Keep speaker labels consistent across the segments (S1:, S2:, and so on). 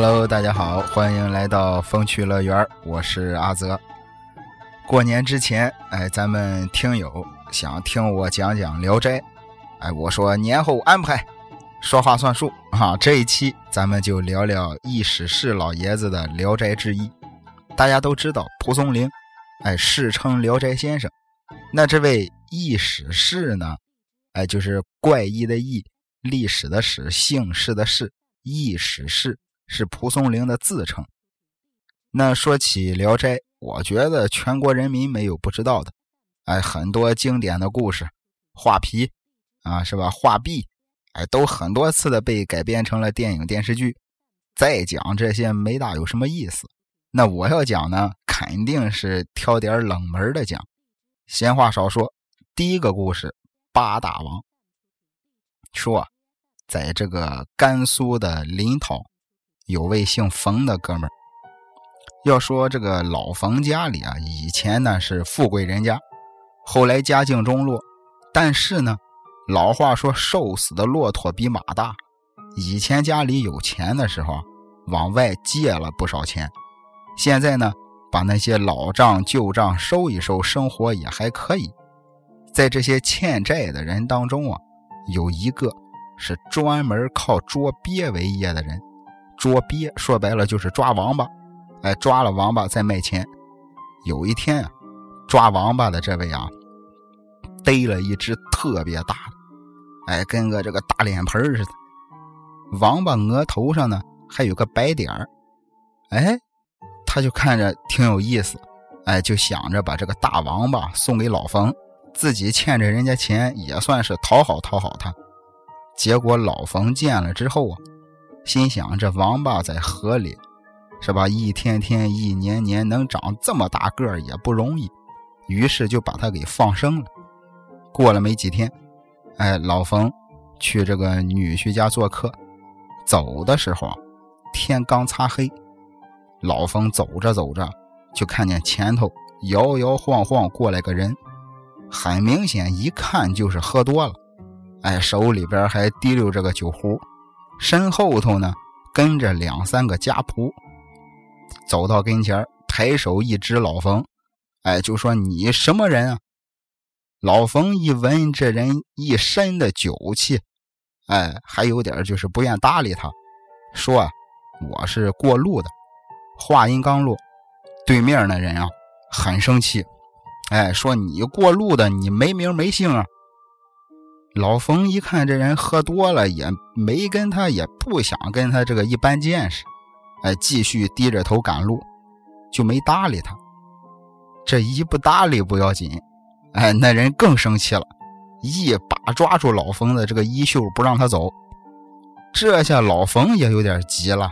S1: Hello，大家好，欢迎来到风趣乐园，我是阿泽。过年之前，哎，咱们听友想听我讲讲《聊斋》，哎，我说年后安排，说话算数啊。这一期咱们就聊聊易史氏老爷子的《聊斋志异》。大家都知道蒲松龄，哎，世称《聊斋先生》。那这位易史氏呢，哎，就是怪异的异，历史的史，姓氏的氏，易史氏。是蒲松龄的自称。那说起《聊斋》，我觉得全国人民没有不知道的。哎，很多经典的故事，画皮啊，是吧？画壁，哎，都很多次的被改编成了电影电视剧。再讲这些没大有什么意思。那我要讲呢，肯定是挑点冷门的讲。闲话少说，第一个故事：八大王。说，在这个甘肃的临洮。有位姓冯的哥们儿，要说这个老冯家里啊，以前呢是富贵人家，后来家境中落，但是呢，老话说瘦死的骆驼比马大，以前家里有钱的时候，往外借了不少钱，现在呢，把那些老账旧账收一收，生活也还可以。在这些欠债的人当中啊，有一个是专门靠捉鳖为业的人。捉鳖说白了就是抓王八，哎，抓了王八再卖钱。有一天啊，抓王八的这位啊，逮了一只特别大的，哎，跟个这个大脸盆似的。王八额头上呢还有个白点儿，哎，他就看着挺有意思，哎，就想着把这个大王八送给老冯，自己欠着人家钱，也算是讨好讨好他。结果老冯见了之后啊。心想：这王八在河里，是吧？一天天、一年年能长这么大个也不容易，于是就把它给放生了。过了没几天，哎，老冯去这个女婿家做客，走的时候啊天刚擦黑，老冯走着走着就看见前头摇摇晃晃过来个人，很明显一看就是喝多了，哎，手里边还提溜着个酒壶。身后头呢，跟着两三个家仆，走到跟前抬手一指老冯，哎，就说：“你什么人啊？”老冯一闻这人一身的酒气，哎，还有点就是不愿搭理他，说：“啊，我是过路的。”话音刚落，对面那人啊，很生气，哎，说：“你过路的，你没名没姓啊？”老冯一看这人喝多了，也没跟他，也不想跟他这个一般见识，哎，继续低着头赶路，就没搭理他。这一不搭理不要紧，哎，那人更生气了，一把抓住老冯的这个衣袖，不让他走。这下老冯也有点急了，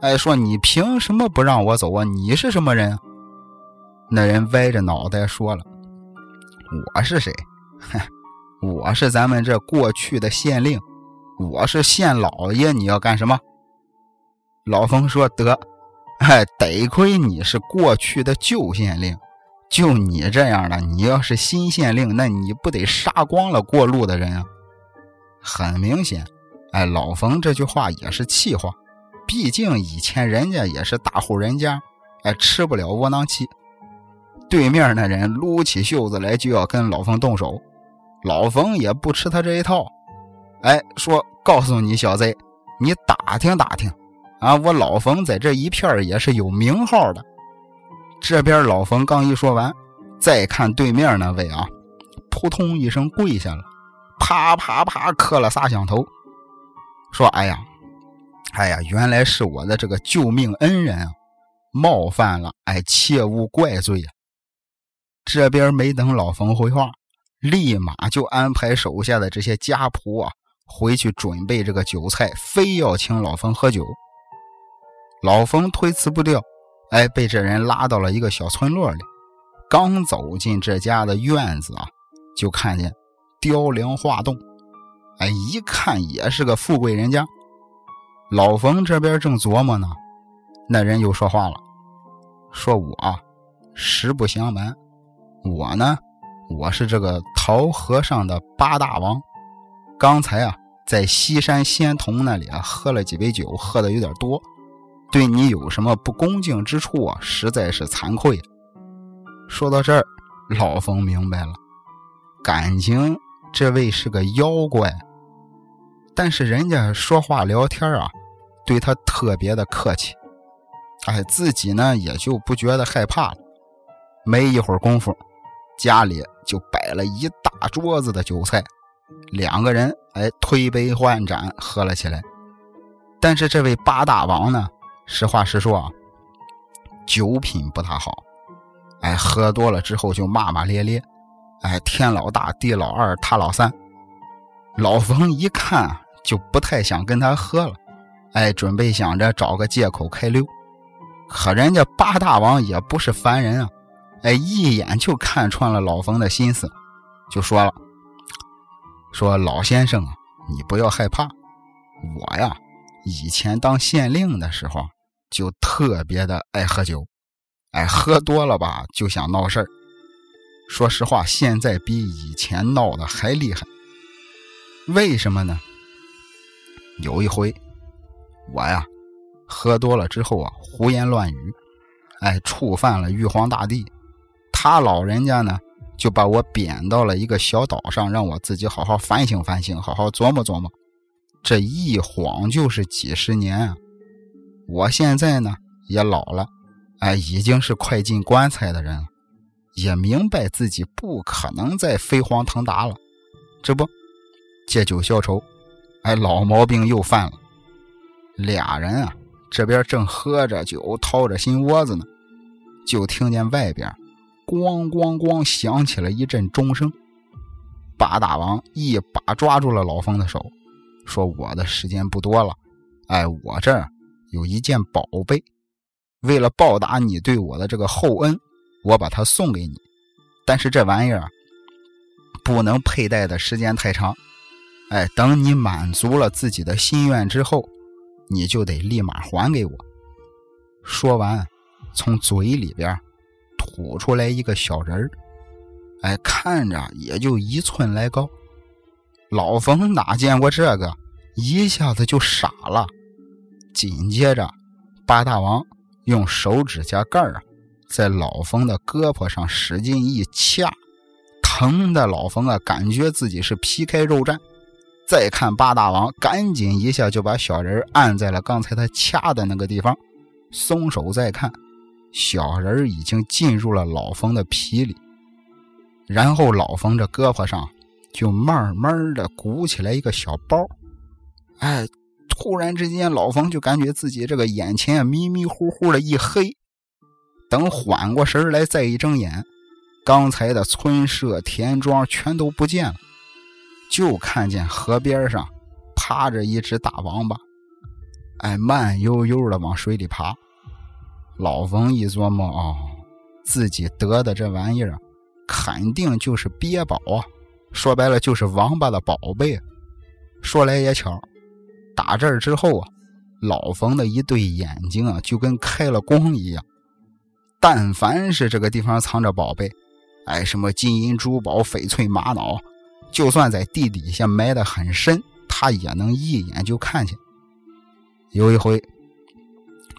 S1: 哎，说你凭什么不让我走啊？你是什么人？那人歪着脑袋说了：“我是谁？哼。”我是咱们这过去的县令，我是县老爷，你要干什么？老冯说：“得，哎，得亏你是过去的旧县令，就你这样的，你要是新县令，那你不得杀光了过路的人啊？”很明显，哎，老冯这句话也是气话，毕竟以前人家也是大户人家，哎，吃不了窝囊气。对面那人撸起袖子来就要跟老冯动手。老冯也不吃他这一套，哎，说告诉你小子，你打听打听，啊，我老冯在这一片也是有名号的。这边老冯刚一说完，再看对面那位啊，扑通一声跪下了，啪啪啪磕了仨响头，说：“哎呀，哎呀，原来是我的这个救命恩人啊，冒犯了，哎，切勿怪罪呀。”这边没等老冯回话。立马就安排手下的这些家仆啊，回去准备这个酒菜，非要请老冯喝酒。老冯推辞不掉，哎，被这人拉到了一个小村落里。刚走进这家的院子啊，就看见雕梁画栋，哎，一看也是个富贵人家。老冯这边正琢磨呢，那人又说话了，说我实不相瞒，我呢。我是这个桃和尚的八大王，刚才啊，在西山仙童那里啊，喝了几杯酒，喝的有点多，对你有什么不恭敬之处啊，实在是惭愧。说到这儿，老冯明白了，感情这位是个妖怪，但是人家说话聊天啊，对他特别的客气，哎，自己呢也就不觉得害怕了。没一会儿功夫，家里就摆了一大桌子的酒菜，两个人哎推杯换盏喝了起来。但是这位八大王呢？实话实说啊，酒品不太好，哎，喝多了之后就骂骂咧咧，哎，天老大，地老二，他老三。老冯一看就不太想跟他喝了，哎，准备想着找个借口开溜。可人家八大王也不是凡人啊，哎，一眼就看穿了老冯的心思，就说了：“说老先生，你不要害怕，我呀，以前当县令的时候。”就特别的爱喝酒，哎，喝多了吧就想闹事儿。说实话，现在比以前闹的还厉害。为什么呢？有一回，我呀喝多了之后啊，胡言乱语，哎，触犯了玉皇大帝。他老人家呢就把我贬到了一个小岛上，让我自己好好反省反省，好好琢磨琢磨。这一晃就是几十年啊！我现在呢也老了，哎，已经是快进棺材的人了，也明白自己不可能再飞黄腾达了。这不，借酒消愁，哎，老毛病又犯了。俩人啊，这边正喝着酒，掏着心窝子呢，就听见外边咣咣咣响起了一阵钟声。八大王一把抓住了老方的手，说：“我的时间不多了，哎，我这儿。”有一件宝贝，为了报答你对我的这个厚恩，我把它送给你。但是这玩意儿不能佩戴的时间太长。哎，等你满足了自己的心愿之后，你就得立马还给我。说完，从嘴里边吐出来一个小人儿，哎，看着也就一寸来高。老冯哪见过这个，一下子就傻了。紧接着，八大王用手指甲盖儿啊，在老冯的胳膊上使劲一掐，疼的老冯啊，感觉自己是皮开肉绽。再看八大王，赶紧一下就把小人按在了刚才他掐的那个地方，松手再看，小人已经进入了老冯的皮里。然后老冯这胳膊上就慢慢的鼓起来一个小包，哎。突然之间，老冯就感觉自己这个眼前迷迷糊糊的一黑。等缓过神来，再一睁眼，刚才的村舍田庄全都不见了，就看见河边上趴着一只大王八，哎，慢悠悠的往水里爬。老冯一琢磨，啊，自己得的这玩意儿肯定就是鳖宝啊，说白了就是王八的宝贝。说来也巧。打这儿之后啊，老冯的一对眼睛啊，就跟开了光一样。但凡是这个地方藏着宝贝，哎，什么金银珠宝、翡翠玛瑙，就算在地底下埋得很深，他也能一眼就看见。有一回，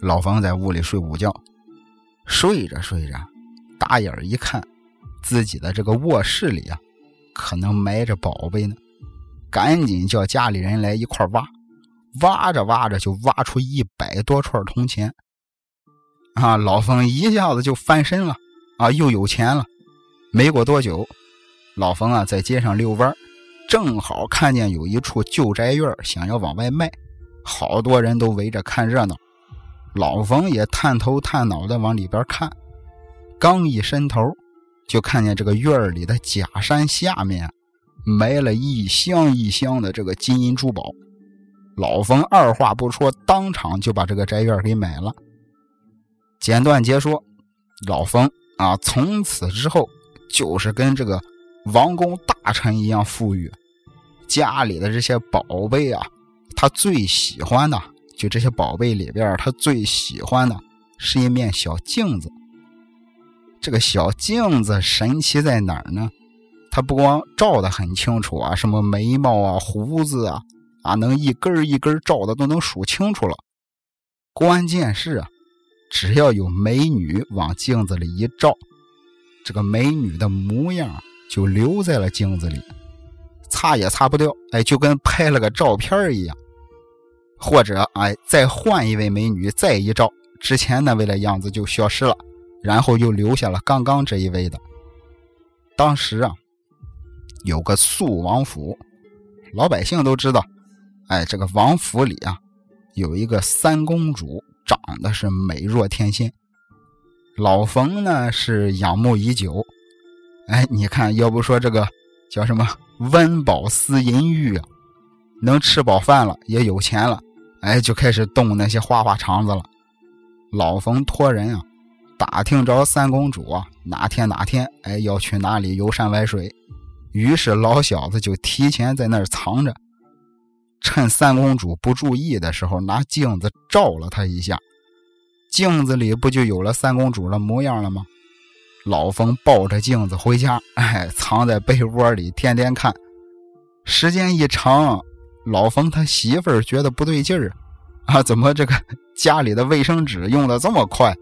S1: 老冯在屋里睡午觉，睡着睡着，打眼一看，自己的这个卧室里啊，可能埋着宝贝呢，赶紧叫家里人来一块挖。挖着挖着就挖出一百多串铜钱，啊！老冯一下子就翻身了，啊，又有钱了。没过多久，老冯啊在街上遛弯，正好看见有一处旧宅院，想要往外卖，好多人都围着看热闹。老冯也探头探脑的往里边看，刚一伸头，就看见这个院里的假山下面埋了一箱一箱的这个金银珠宝。老冯二话不说，当场就把这个宅院给买了。简短截说，老冯啊，从此之后就是跟这个王公大臣一样富裕。家里的这些宝贝啊，他最喜欢的就这些宝贝里边，他最喜欢的是一面小镜子。这个小镜子神奇在哪儿呢？它不光照的很清楚啊，什么眉毛啊、胡子啊。啊，能一根一根照的都能数清楚了。关键是啊，只要有美女往镜子里一照，这个美女的模样就留在了镜子里，擦也擦不掉。哎，就跟拍了个照片一样。或者哎，再换一位美女再一照，之前那位的样子就消失了，然后又留下了刚刚这一位的。当时啊，有个肃王府，老百姓都知道，哎，这个王府里啊，有一个三公主，长得是美若天仙。老冯呢是仰慕已久，哎，你看，要不说这个叫什么温饱思淫欲啊，能吃饱饭了，也有钱了。哎，就开始动那些花花肠子了。老冯托人啊，打听着三公主啊，哪天哪天，哎，要去哪里游山玩水。于是老小子就提前在那儿藏着，趁三公主不注意的时候，拿镜子照了她一下，镜子里不就有了三公主的模样了吗？老冯抱着镜子回家，哎，藏在被窝里，天天看。时间一长。老冯他媳妇儿觉得不对劲儿，啊，怎么这个 家里的卫生纸用的这么快？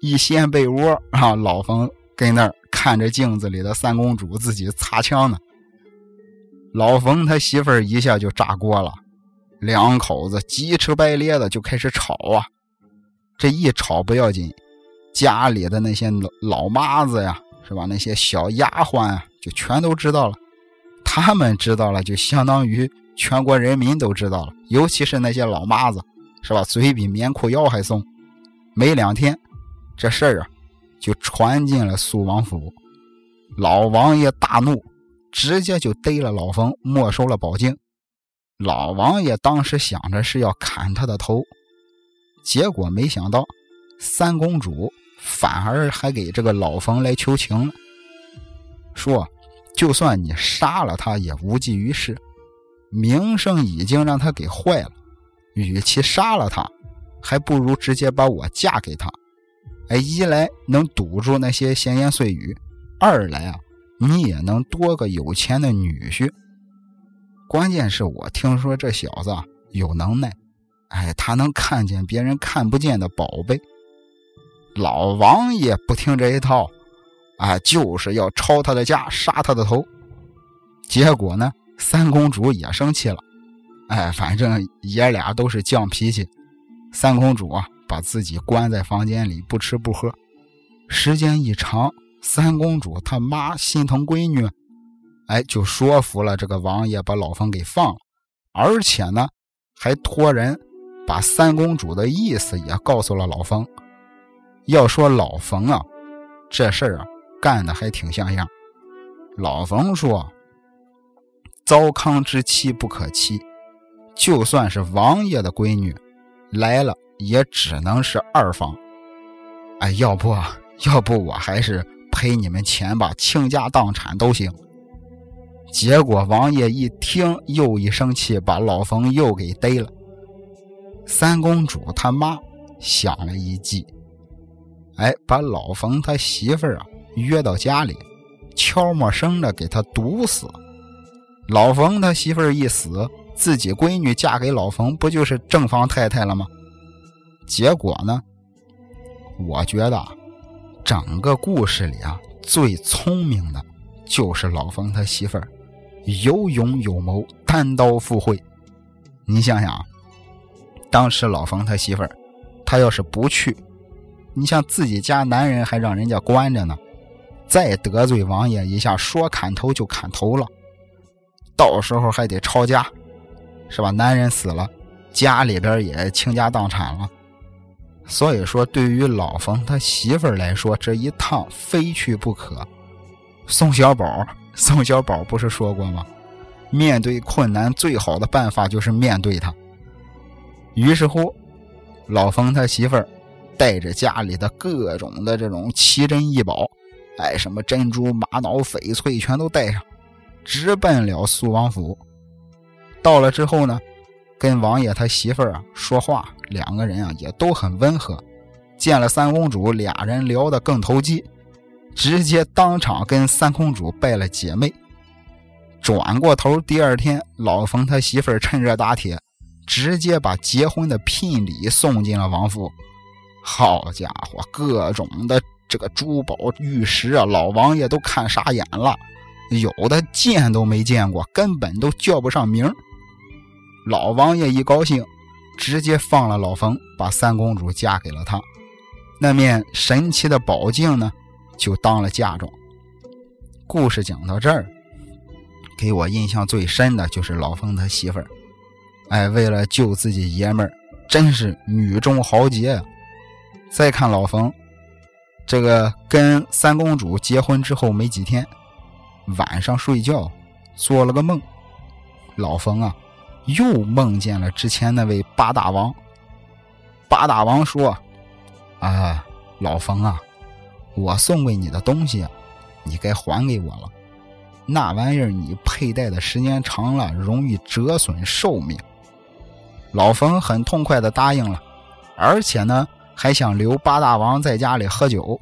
S1: 一掀被窝啊，老冯跟那儿看着镜子里的三公主自己擦枪呢。老冯他媳妇儿一下就炸锅了，两口子急赤白咧的就开始吵啊。这一吵不要紧，家里的那些老妈子呀，是吧？那些小丫鬟啊，就全都知道了。他们知道了，就相当于。全国人民都知道了，尤其是那些老妈子，是吧？嘴比棉裤腰还松。没两天，这事儿啊，就传进了苏王府。老王爷大怒，直接就逮了老冯，没收了宝镜。老王爷当时想着是要砍他的头，结果没想到三公主反而还给这个老冯来求情了，说：“就算你杀了他，也无济于事。”名声已经让他给坏了，与其杀了他，还不如直接把我嫁给他。哎，一来能堵住那些闲言碎语，二来啊，你也能多个有钱的女婿。关键是我听说这小子啊有能耐，哎，他能看见别人看不见的宝贝。老王也不听这一套，啊，就是要抄他的家，杀他的头。结果呢？三公主也生气了，哎，反正爷俩都是犟脾气。三公主啊，把自己关在房间里，不吃不喝。时间一长，三公主她妈心疼闺女，哎，就说服了这个王爷，把老冯给放了。而且呢，还托人把三公主的意思也告诉了老冯。要说老冯啊，这事儿啊，干的还挺像样。老冯说。糟糠之妻不可欺，就算是王爷的闺女来了，也只能是二房。哎，要不要不我还是赔你们钱吧，倾家荡产都行。结果王爷一听，又一生气，把老冯又给逮了。三公主他妈想了一计，哎，把老冯他媳妇儿啊约到家里，悄没声的给他毒死。老冯他媳妇儿一死，自己闺女嫁给老冯，不就是正房太太了吗？结果呢？我觉得整个故事里啊，最聪明的就是老冯他媳妇儿，有勇有谋，单刀赴会。你想想，当时老冯他媳妇儿，他要是不去，你像自己家男人还让人家关着呢，再得罪王爷一下，说砍头就砍头了。到时候还得抄家，是吧？男人死了，家里边也倾家荡产了。所以说，对于老冯他媳妇儿来说，这一趟非去不可。宋小宝，宋小宝不是说过吗？面对困难，最好的办法就是面对他。于是乎，老冯他媳妇儿带着家里的各种的这种奇珍异宝，哎，什么珍珠、玛瑙、翡翠，全都带上。直奔了苏王府，到了之后呢，跟王爷他媳妇儿啊说话，两个人啊也都很温和。见了三公主，俩人聊得更投机，直接当场跟三公主拜了姐妹。转过头，第二天，老冯他媳妇儿趁热打铁，直接把结婚的聘礼送进了王府。好家伙，各种的这个珠宝玉石啊，老王爷都看傻眼了，有的见都没见过，根本都叫不上名。老王爷一高兴，直接放了老冯，把三公主嫁给了他。那面神奇的宝镜呢，就当了嫁妆。故事讲到这儿，给我印象最深的就是老冯他媳妇儿。哎，为了救自己爷们儿，真是女中豪杰呀！再看老冯，这个跟三公主结婚之后没几天，晚上睡觉做了个梦，老冯啊，又梦见了之前那位八大王。八大王说：“啊，老冯啊，我送给你的东西，你该还给我了。那玩意儿你佩戴的时间长了，容易折损寿命。”老冯很痛快的答应了，而且呢，还想留八大王在家里喝酒。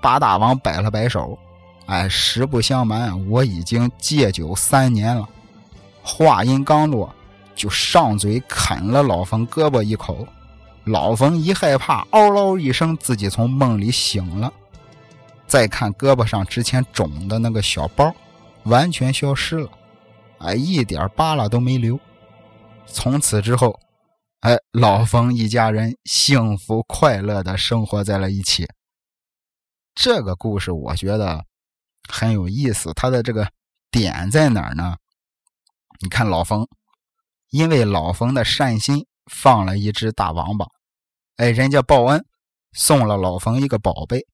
S1: 八大王摆了摆手：“哎，实不相瞒，我已经戒酒三年了。”话音刚落，就上嘴啃了老冯胳膊一口。老冯一害怕，嗷嗷一声，自己从梦里醒了。再看胳膊上之前肿的那个小包，完全消失了，哎，一点疤了都没留。从此之后，哎，老冯一家人幸福快乐的生活在了一起。这个故事我觉得很有意思，它的这个点在哪儿呢？你看老冯，因为老冯的善心，放了一只大王八，哎，人家报恩送了老冯一个宝贝。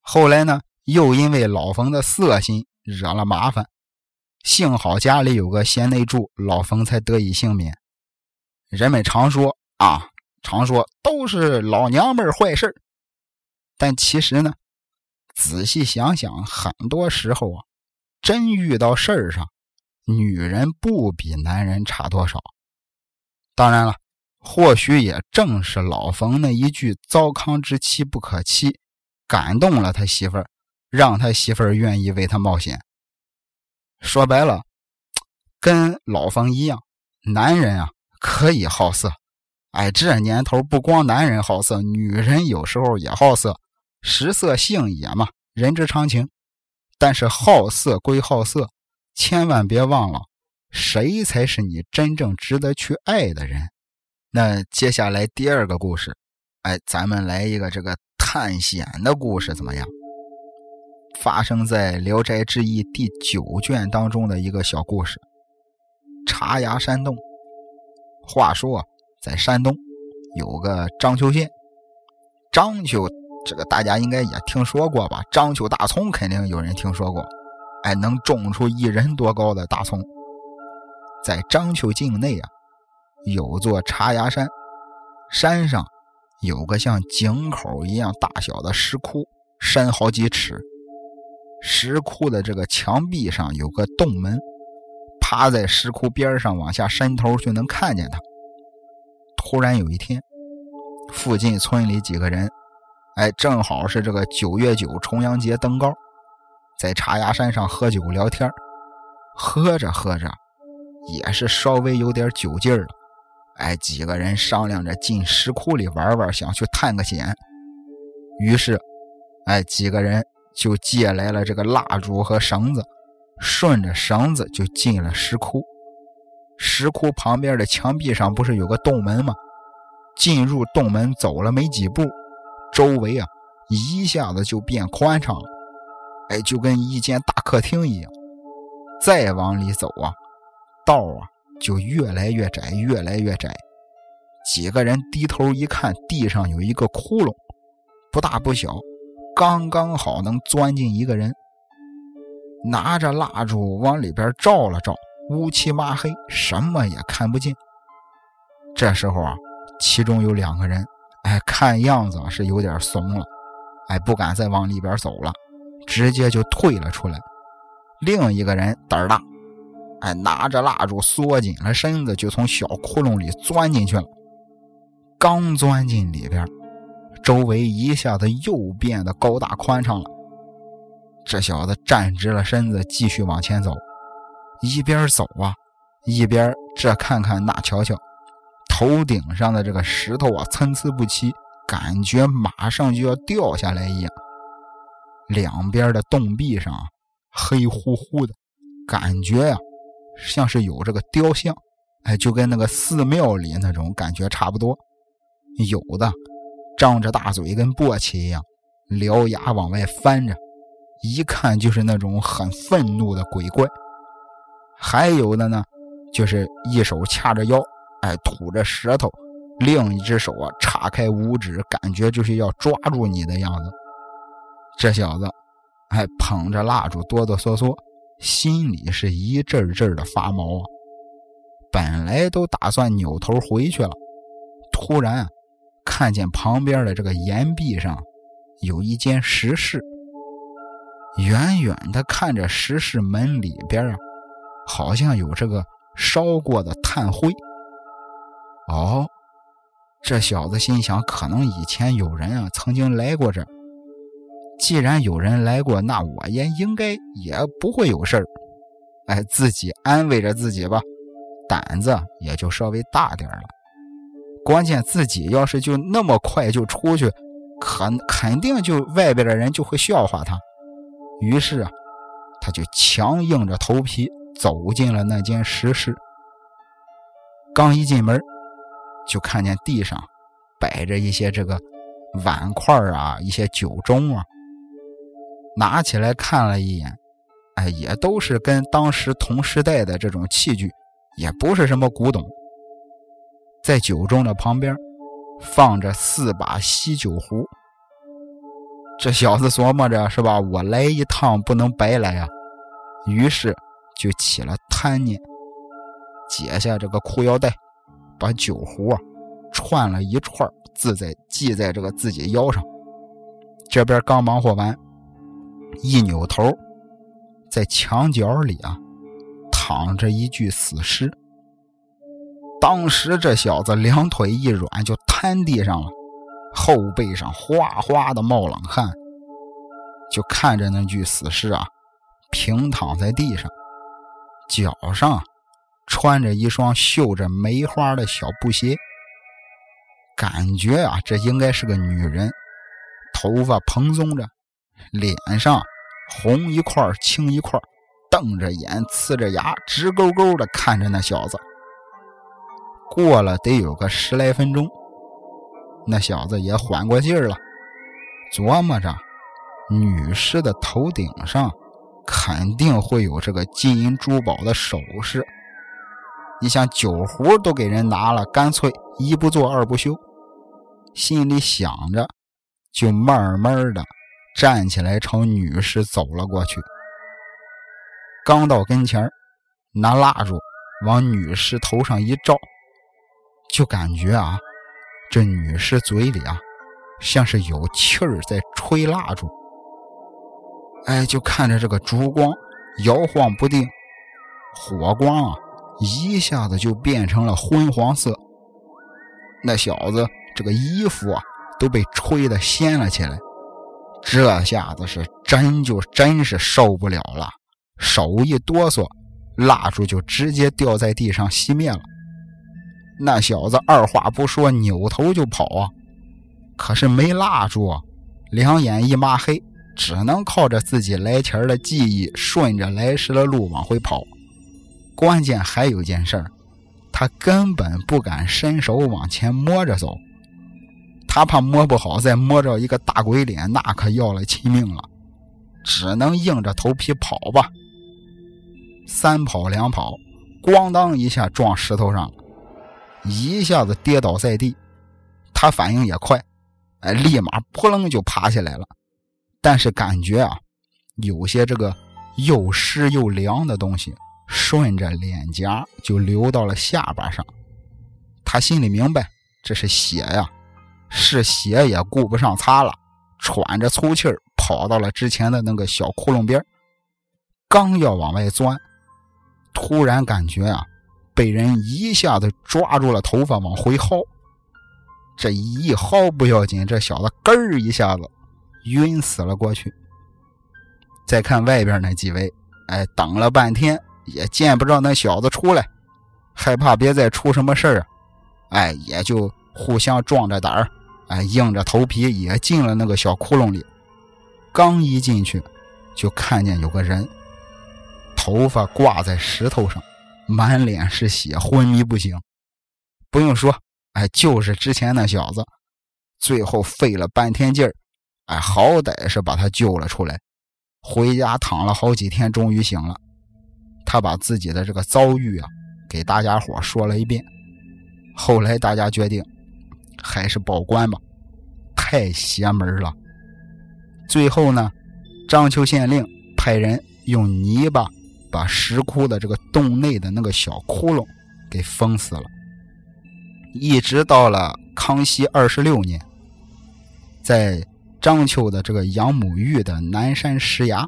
S1: 后来呢，又因为老冯的色心惹了麻烦，幸好家里有个贤内助，老冯才得以幸免。人们常说啊，常说都是老娘们坏事但其实呢，仔细想想，很多时候啊，真遇到事儿上，女人不比男人差多少。当然了，或许也正是老冯那一句“糟糠之妻不可欺”，感动了他媳妇儿，让他媳妇儿愿意为他冒险。说白了，跟老冯一样，男人啊。可以好色，哎，这年头不光男人好色，女人有时候也好色，食色性也嘛，人之常情。但是好色归好色，千万别忘了，谁才是你真正值得去爱的人。那接下来第二个故事，哎，咱们来一个这个探险的故事，怎么样？发生在《聊斋志异》第九卷当中的一个小故事——茶崖山洞。话说，在山东有个章丘县，章丘这个大家应该也听说过吧？章丘大葱肯定有人听说过，哎，能种出一人多高的大葱。在章丘境内啊，有座茶崖山，山上有个像井口一样大小的石窟，深好几尺。石窟的这个墙壁上有个洞门。趴在石窟边上往下伸头就能看见它。突然有一天，附近村里几个人，哎，正好是这个九月九重阳节登高，在茶崖山上喝酒聊天喝着喝着，也是稍微有点酒劲儿了。哎，几个人商量着进石窟里玩玩，想去探个险。于是，哎，几个人就借来了这个蜡烛和绳子。顺着绳子就进了石窟，石窟旁边的墙壁上不是有个洞门吗？进入洞门走了没几步，周围啊一下子就变宽敞了，哎，就跟一间大客厅一样。再往里走啊，道啊就越来越窄，越来越窄。几个人低头一看，地上有一个窟窿，不大不小，刚刚好能钻进一个人。拿着蜡烛往里边照了照，乌漆麻黑，什么也看不见。这时候啊，其中有两个人，哎，看样子是有点怂了，哎，不敢再往里边走了，直接就退了出来。另一个人胆儿大，哎，拿着蜡烛缩紧了身子，就从小窟窿里钻进去了。刚钻进里边，周围一下子又变得高大宽敞了。这小子站直了身子，继续往前走，一边走啊，一边这看看那瞧瞧，头顶上的这个石头啊参差不齐，感觉马上就要掉下来一样。两边的洞壁上黑乎乎的，感觉呀像是有这个雕像，哎，就跟那个寺庙里那种感觉差不多。有的张着大嘴跟簸箕一样，獠牙往外翻着，一看就是那种很愤怒的鬼怪。还有的呢，就是一手掐着腰，哎，吐着舌头，另一只手啊叉开五指，感觉就是要抓住你的样子。这小子还捧着蜡烛，哆哆嗦嗦，心里是一阵阵的发毛啊。本来都打算扭头回去了，突然看见旁边的这个岩壁上有一间石室，远远的看着石室门里边啊。好像有这个烧过的炭灰。哦，这小子心想，可能以前有人啊曾经来过这儿。既然有人来过，那我也应该也不会有事儿。哎，自己安慰着自己吧，胆子也就稍微大点了。关键自己要是就那么快就出去，肯肯定就外边的人就会笑话他。于是啊，他就强硬着头皮。走进了那间石室，刚一进门，就看见地上摆着一些这个碗筷啊，一些酒盅啊。拿起来看了一眼，哎，也都是跟当时同时代的这种器具，也不是什么古董。在酒盅的旁边，放着四把锡酒壶。这小子琢磨着是吧？我来一趟不能白来啊！于是。就起了贪念，解下这个裤腰带，把酒壶啊串了一串，自在系在这个自己腰上。这边刚忙活完，一扭头，在墙角里啊躺着一具死尸。当时这小子两腿一软，就瘫地上了，后背上哗哗的冒冷汗，就看着那具死尸啊平躺在地上。脚上穿着一双绣着梅花的小布鞋，感觉啊，这应该是个女人。头发蓬松着，脸上红一块青一块，瞪着眼，呲着牙，直勾勾的看着那小子。过了得有个十来分钟，那小子也缓过劲儿了，琢磨着女尸的头顶上。肯定会有这个金银珠宝的首饰。你想酒壶都给人拿了，干脆一不做二不休。心里想着，就慢慢的站起来朝女尸走了过去。刚到跟前拿蜡烛往女尸头上一照，就感觉啊，这女尸嘴里啊，像是有气儿在吹蜡烛。哎，就看着这个烛光摇晃不定，火光啊，一下子就变成了昏黄色。那小子这个衣服啊，都被吹得掀了起来。这下子是真就真是受不了了，手一哆嗦，蜡烛就直接掉在地上熄灭了。那小子二话不说，扭头就跑啊，可是没蜡烛，两眼一抹黑。只能靠着自己来前的记忆，顺着来时的路往回跑。关键还有件事儿，他根本不敢伸手往前摸着走，他怕摸不好再摸着一个大鬼脸，那可要了亲命了。只能硬着头皮跑吧。三跑两跑，咣当一下撞石头上，一下子跌倒在地。他反应也快，哎，立马扑棱就爬起来了。但是感觉啊，有些这个又湿又凉的东西顺着脸颊就流到了下巴上。他心里明白这是血呀，是血也顾不上擦了，喘着粗气儿跑到了之前的那个小窟窿边刚要往外钻，突然感觉啊，被人一下子抓住了头发往回薅。这一薅不要紧，这小子咯儿一下子。晕死了过去。再看外边那几位，哎，等了半天也见不着那小子出来，害怕别再出什么事儿啊，哎，也就互相壮着胆儿，哎，硬着头皮也进了那个小窟窿里。刚一进去，就看见有个人，头发挂在石头上，满脸是血，昏迷不醒。不用说，哎，就是之前那小子。最后费了半天劲儿，哎，好歹是把他救了出来。回家躺了好几天，终于醒了。他把自己的这个遭遇啊，给大家伙说了一遍。后来大家决定，还是报官吧，太邪门了。最后呢，章丘县令派人用泥巴把石窟的这个洞内的那个小窟窿给封死了。一直到了康熙二十六年。在章丘的这个杨母峪的南山石崖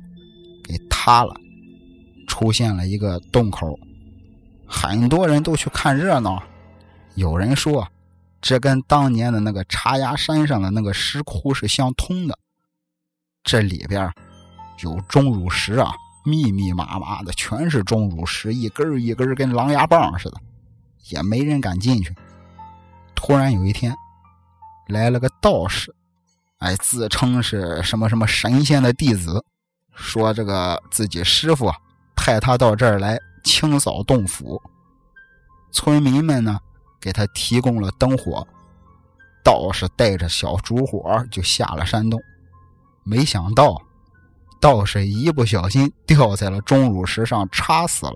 S1: 给塌了，出现了一个洞口，很多人都去看热闹。有人说，这跟当年的那个茶崖山上的那个石窟是相通的。这里边有钟乳石啊，密密麻麻的，全是钟乳石，一根一根跟狼牙棒似的，也没人敢进去。突然有一天，来了个道士。哎，自称是什么什么神仙的弟子，说这个自己师傅派他到这儿来清扫洞府。村民们呢，给他提供了灯火，道士带着小烛火就下了山洞。没想到，道士一不小心掉在了钟乳石上，插死了。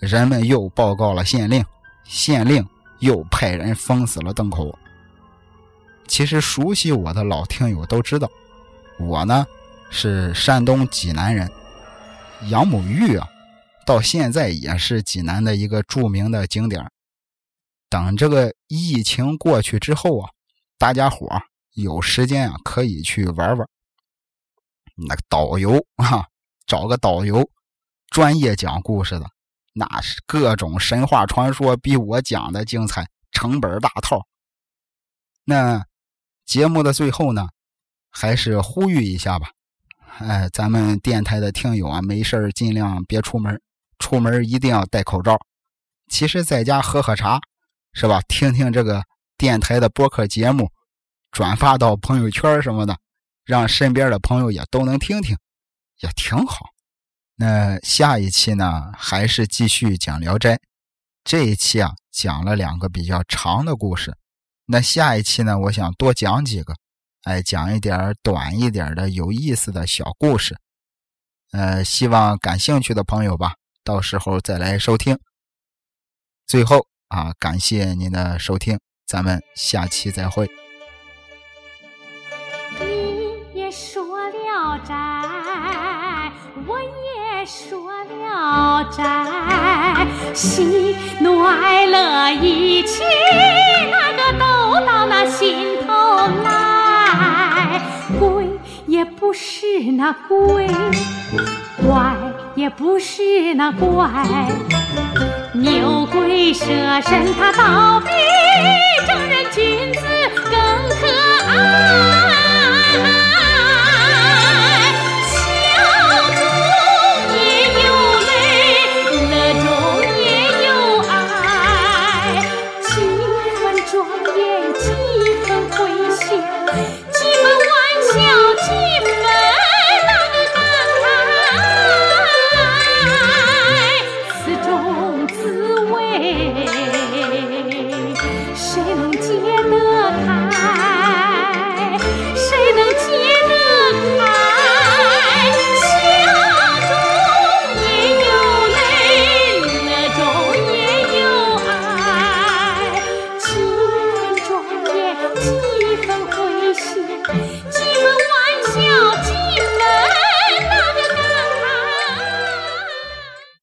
S1: 人们又报告了县令，县令又派人封死了洞口。其实熟悉我的老听友都知道，我呢是山东济南人，杨母峪啊，到现在也是济南的一个著名的景点。等这个疫情过去之后啊，大家伙有时间啊可以去玩玩。那个导游啊，找个导游，专业讲故事的，那是各种神话传说，比我讲的精彩，成本大套。那。节目的最后呢，还是呼吁一下吧，哎，咱们电台的听友啊，没事尽量别出门，出门一定要戴口罩。其实在家喝喝茶，是吧？听听这个电台的播客节目，转发到朋友圈什么的，让身边的朋友也都能听听，也挺好。那下一期呢，还是继续讲《聊斋》，这一期啊，讲了两个比较长的故事。那下一期呢？我想多讲几个，哎，讲一点短一点的有意思的小故事。呃，希望感兴趣的朋友吧，到时候再来收听。最后啊，感谢您的收听，咱们下期再会。
S2: 你也说了斋，我也说了斋，喜怒哀乐一起。那个都到那心头来，也不是那鬼，怪也不是那怪，牛鬼蛇神他倒闭。